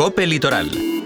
Cope Litoral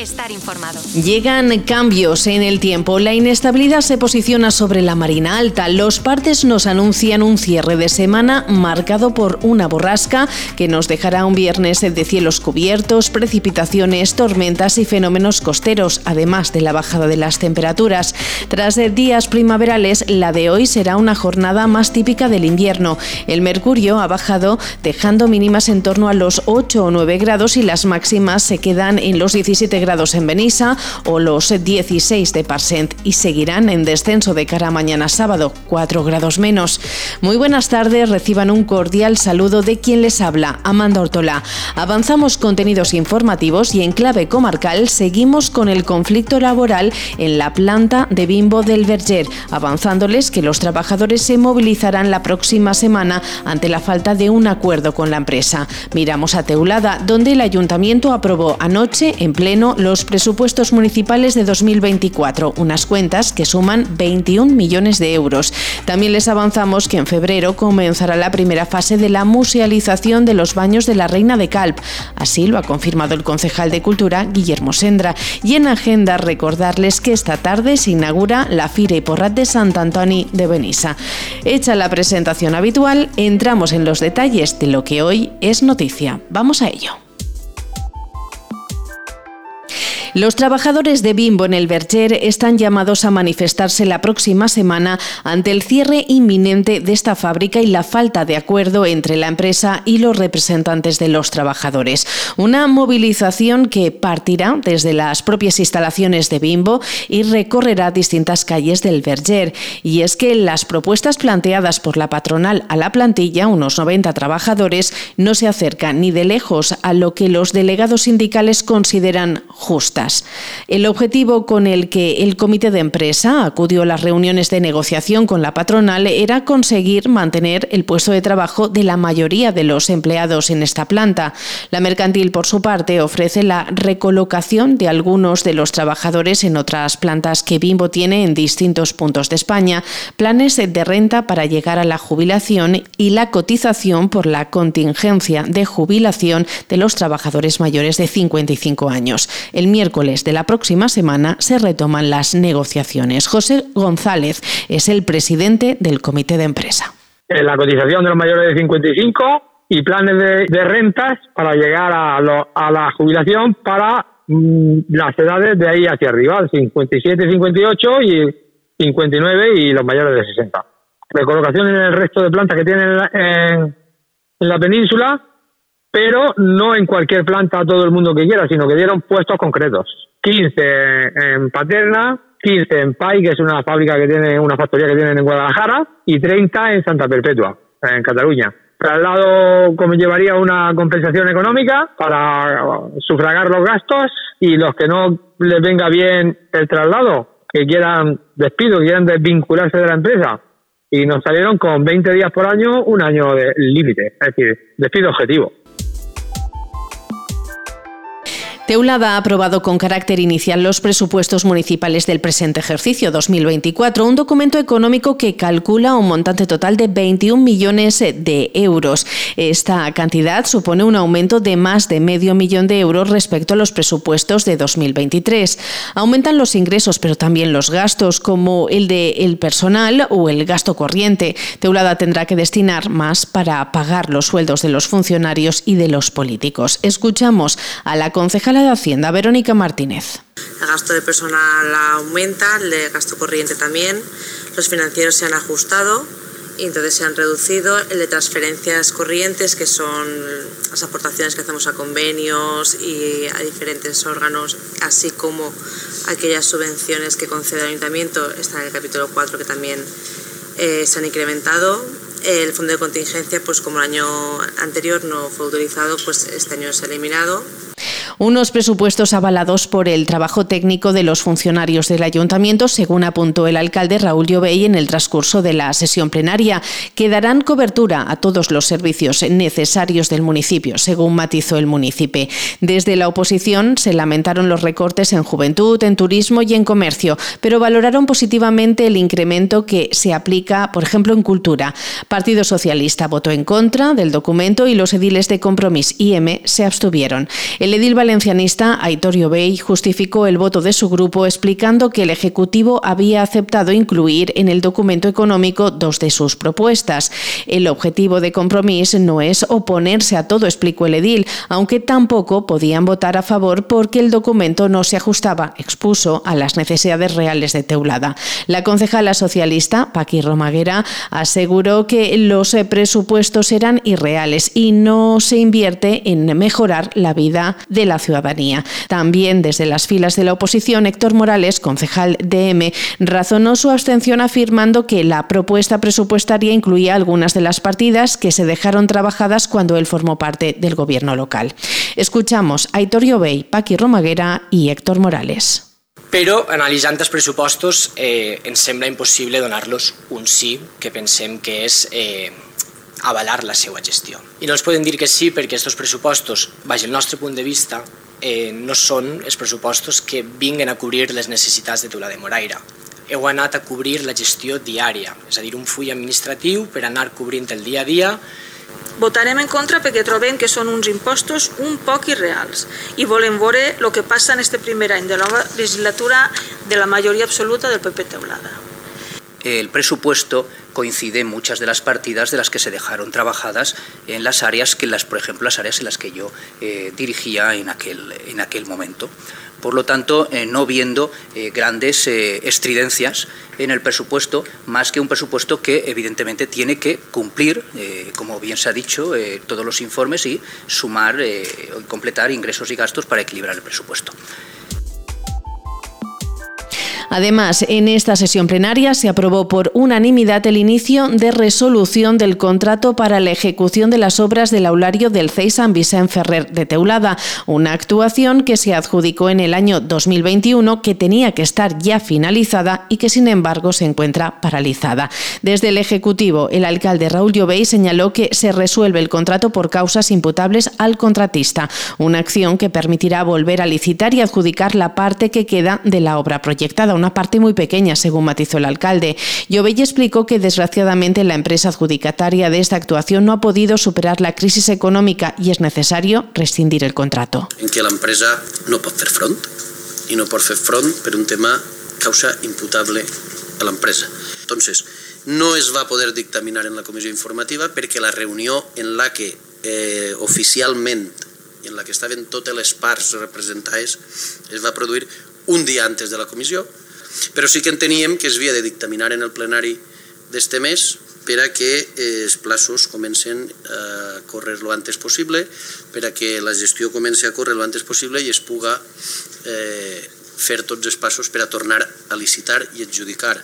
estar informado. Llegan cambios en el tiempo. La inestabilidad se posiciona sobre la Marina Alta. Los partes nos anuncian un cierre de semana marcado por una borrasca que nos dejará un viernes de cielos cubiertos, precipitaciones, tormentas y fenómenos costeros, además de la bajada de las temperaturas. Tras días primaverales, la de hoy será una jornada más típica del invierno. El mercurio ha bajado, dejando mínimas en torno a los 8 o 9 grados y las máximas se quedan en los 17 grados en Benissa o los 16 de Parsent y seguirán en descenso de cara a mañana sábado, 4 grados menos. Muy buenas tardes, reciban un cordial saludo de quien les habla, Amanda Ortola. Avanzamos contenidos informativos y en clave comarcal seguimos con el conflicto laboral en la planta de Bimbo del Berger, avanzándoles que los trabajadores se movilizarán la próxima semana ante la falta de un acuerdo con la empresa. Miramos a Teulada, donde el ayuntamiento aprobó anoche en pleno los presupuestos municipales de 2024, unas cuentas que suman 21 millones de euros. También les avanzamos que en febrero comenzará la primera fase de la musealización de los baños de la Reina de Calp. Así lo ha confirmado el concejal de Cultura, Guillermo Sendra. Y en agenda recordarles que esta tarde se inaugura la Fira y Porrat de Sant Antoni de Benissa. Hecha la presentación habitual, entramos en los detalles de lo que hoy es noticia. Vamos a ello. Los trabajadores de Bimbo en el Berger están llamados a manifestarse la próxima semana ante el cierre inminente de esta fábrica y la falta de acuerdo entre la empresa y los representantes de los trabajadores. Una movilización que partirá desde las propias instalaciones de Bimbo y recorrerá distintas calles del Berger. Y es que las propuestas planteadas por la patronal a la plantilla, unos 90 trabajadores, no se acercan ni de lejos a lo que los delegados sindicales consideran El objetivo con el que el comité de empresa acudió a las reuniones de negociación con la patronal era conseguir mantener el puesto de trabajo de la mayoría de los empleados en esta planta. La mercantil, por su parte, ofrece la recolocación de algunos de los trabajadores en otras plantas que Bimbo tiene en distintos puntos de España, planes de renta para llegar a la jubilación y la cotización por la contingencia de jubilación de los trabajadores mayores de 55 años. El miércoles de la próxima semana se retoman las negociaciones. José González es el presidente del comité de empresa. Eh, la cotización de los mayores de 55 y planes de, rentas para llegar a, la jubilación para mm, las edades de ahí hacia arriba, 57, 58 y 59 y los mayores de 60. Recolocación en el resto de plantas que tienen en la península pero no en cualquier planta a todo el mundo que quiera, sino que dieron puestos concretos. 15 en Paterna, 15 en PAI, que es una fábrica que tiene, una factoría que tienen en Guadalajara, y 30 en Santa Perpetua, en Cataluña. Traslado como llevaría una compensación económica para sufragar los gastos y los que no les venga bien el traslado, que quieran despido, que quieran desvincularse de la empresa. Y nos salieron con 20 días por año, un año de límite, es decir, despido objetivo. Teulada ha aprobado con carácter inicial los presupuestos municipales del presente ejercicio 2024, un documento económico que calcula un montante total de 21 millones de euros. Esta cantidad supone un aumento de más de medio millón de euros respecto a los presupuestos de 2023. Aumentan los ingresos, pero también los gastos, como el de el personal o el gasto corriente. Teulada tendrá que destinar más para pagar los sueldos de los funcionarios y de los políticos. Escuchamos a la de Hacienda, Verónica Martínez. El gasto de personal aumenta, el gasto corriente también, los financieros se han ajustado y entonces se han reducido el de transferencias corrientes, que son las aportaciones que hacemos a convenios y a diferentes órganos, así como aquellas subvenciones que concede el ayuntamiento, está en el capítulo 4 que también eh, se han incrementado. El fondo de contingencia, pues como el año anterior no fue utilizado, pues este año se ha eliminado Unos presupuestos avalados por el trabajo técnico de los funcionarios del ayuntamiento, según apuntó el alcalde Raúl Llobey en el transcurso de la sesión plenaria, que darán cobertura a todos los servicios necesarios del municipio, según matizó el municipio. Desde la oposición se lamentaron los recortes en juventud, en turismo y en comercio, pero valoraron positivamente el incremento que se aplica, por ejemplo, en cultura. Partido Socialista votó en contra del documento y los ediles de Compromís IM se abstuvieron. El edil valencianista Aitorio Bey justificó el voto de su grupo explicando que el Ejecutivo había aceptado incluir en el documento económico dos de sus propuestas. El objetivo de Compromís no es oponerse a todo, explicó el edil, aunque tampoco podían votar a favor porque el documento no se ajustaba, expuso, a las necesidades reales de Teulada. La concejala socialista, Paqui Romaguera, aseguró que los presupuestos eran irreales y no se invierte en mejorar la vida de la ciudadanía. También desde las filas de la oposición, Héctor Morales, concejal DM, razonó su abstención afirmando que la propuesta presupuestaria incluía algunas de las partidas que se dejaron trabajadas cuando él formó parte del gobierno local. Escuchamos a Itorio Bey, Paqui Romaguera y Héctor Morales. Però, analitzant els pressupostos, eh, ens sembla un sí, que pensem que és eh, avalar la seva gestió. I no els podem dir que sí perquè aquests pressupostos, baix el nostre punt de vista, eh, no són els pressupostos que vinguen a cobrir les necessitats de Tula de Moraira. Heu anat a cobrir la gestió diària, és a dir, un full administratiu per anar cobrint el dia a dia Votarem en contra perquè trobem que són uns impostos un poc irreals i volem veure el que passa en este primer any de la legislatura de la mayoría absoluta del PP Teulada. El presupuesto coincide en muchas de las partidas de las que se dejaron trabajadas en las áreas que las, por ejemplo, las áreas en las que yo eh, dirigía en aquel, en aquel momento. Por lo tanto, eh, no viendo eh, grandes estridencias en el presupuesto, más que un presupuesto que evidentemente tiene que cumplir, como bien se ha dicho, todos los informes y sumar y completar ingresos y gastos para equilibrar el presupuesto. Además, en esta sesión plenaria se aprobó por unanimidad el inicio de resolución del contrato para la ejecución de las obras del aulario del CEI San Vicente Ferrer de Teulada, una actuación que se adjudicó en el año 2021 que tenía que estar ya finalizada y que sin embargo se encuentra paralizada. Desde el Ejecutivo, el alcalde Raúl Llobey señaló que se resuelve el contrato por causas imputables al contratista, una acción que permitirá volver a licitar y adjudicar la parte que queda de la obra proyectada, una parte muy pequeña, según matizó el alcalde. Llobell explicó que desgraciadamente la empresa adjudicataria de esta actuación no ha podido superar la crisis económica y es necesario rescindir el contrato. En que la empresa no pot fer front i no pot fer front per un tema causa imputable a l'empresa. Entonces, no es va poder dictaminar en la comissió informativa perquè la reunió en la que eh, oficialment i en la que estaven totes les parts representades es va produir un dia antes de la comissió però sí que enteníem que es havia de dictaminar en el plenari d'este mes per a que eh, els plaços comencen a córrer lo antes possible, per a que la gestió comenci a córrer lo antes possible i es puga eh, fer tots els passos per a tornar a licitar i adjudicar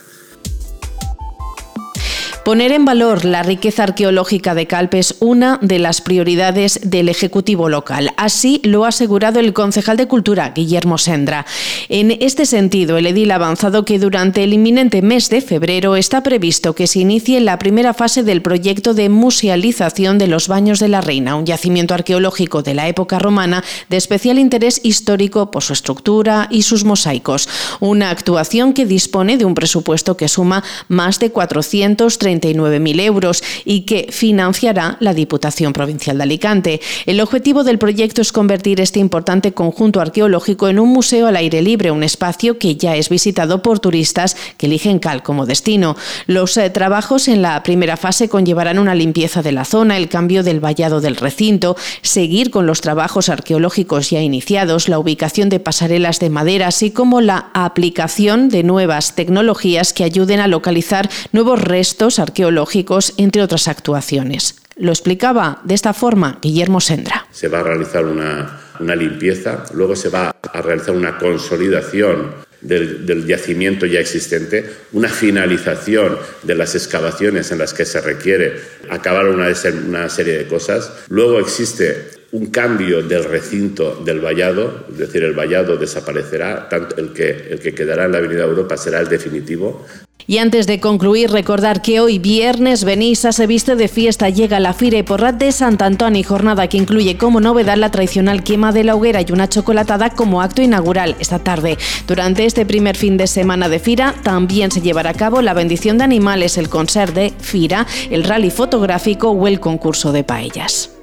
Poner en valor la riqueza arqueológica de Calpe es una de las prioridades del Ejecutivo local. Así lo ha asegurado el concejal de Cultura, Guillermo Sendra. En este sentido, el edil ha avanzado que durante el inminente mes de febrero está previsto que se inicie la primera fase del proyecto de musealización de los Baños de la Reina, un yacimiento arqueológico de la época romana de especial interés histórico por su estructura y sus mosaicos. Una actuación que dispone de un presupuesto que suma más de 430 39.000 euros y que financiará la Diputación Provincial de Alicante. El objetivo del proyecto es convertir este importante conjunto arqueológico en un museo al aire libre, un espacio que ya es visitado por turistas que eligen Cal como destino. Los eh, trabajos en la primera fase conllevarán una limpieza de la zona, el cambio del vallado del recinto, seguir con los trabajos arqueológicos ya iniciados, la ubicación de pasarelas de madera, así como la aplicación de nuevas tecnologías que ayuden a localizar nuevos restos arqueológicos, entre otras actuaciones. Lo explicaba de esta forma Guillermo Sendra. Se va a realizar una, una limpieza, luego se va a realizar una consolidación del, del, yacimiento ya existente, una finalización de las excavaciones en las que se requiere acabar una, una serie de cosas. Luego existe un cambio del recinto del vallado, es decir, el vallado desaparecerá, tanto el que, el que quedará en la Avenida Europa será el definitivo. Y antes de concluir, recordar que hoy viernes Benissa se viste de fiesta, llega la Fira y Porrat de Sant Antoni, jornada que incluye como novedad la tradicional quema de la hoguera y una chocolatada como acto inaugural esta tarde. Durante este primer fin de semana de Fira también se llevará a cabo la bendición de animales, el concert de Fira, el rally fotográfico o el concurso de paellas.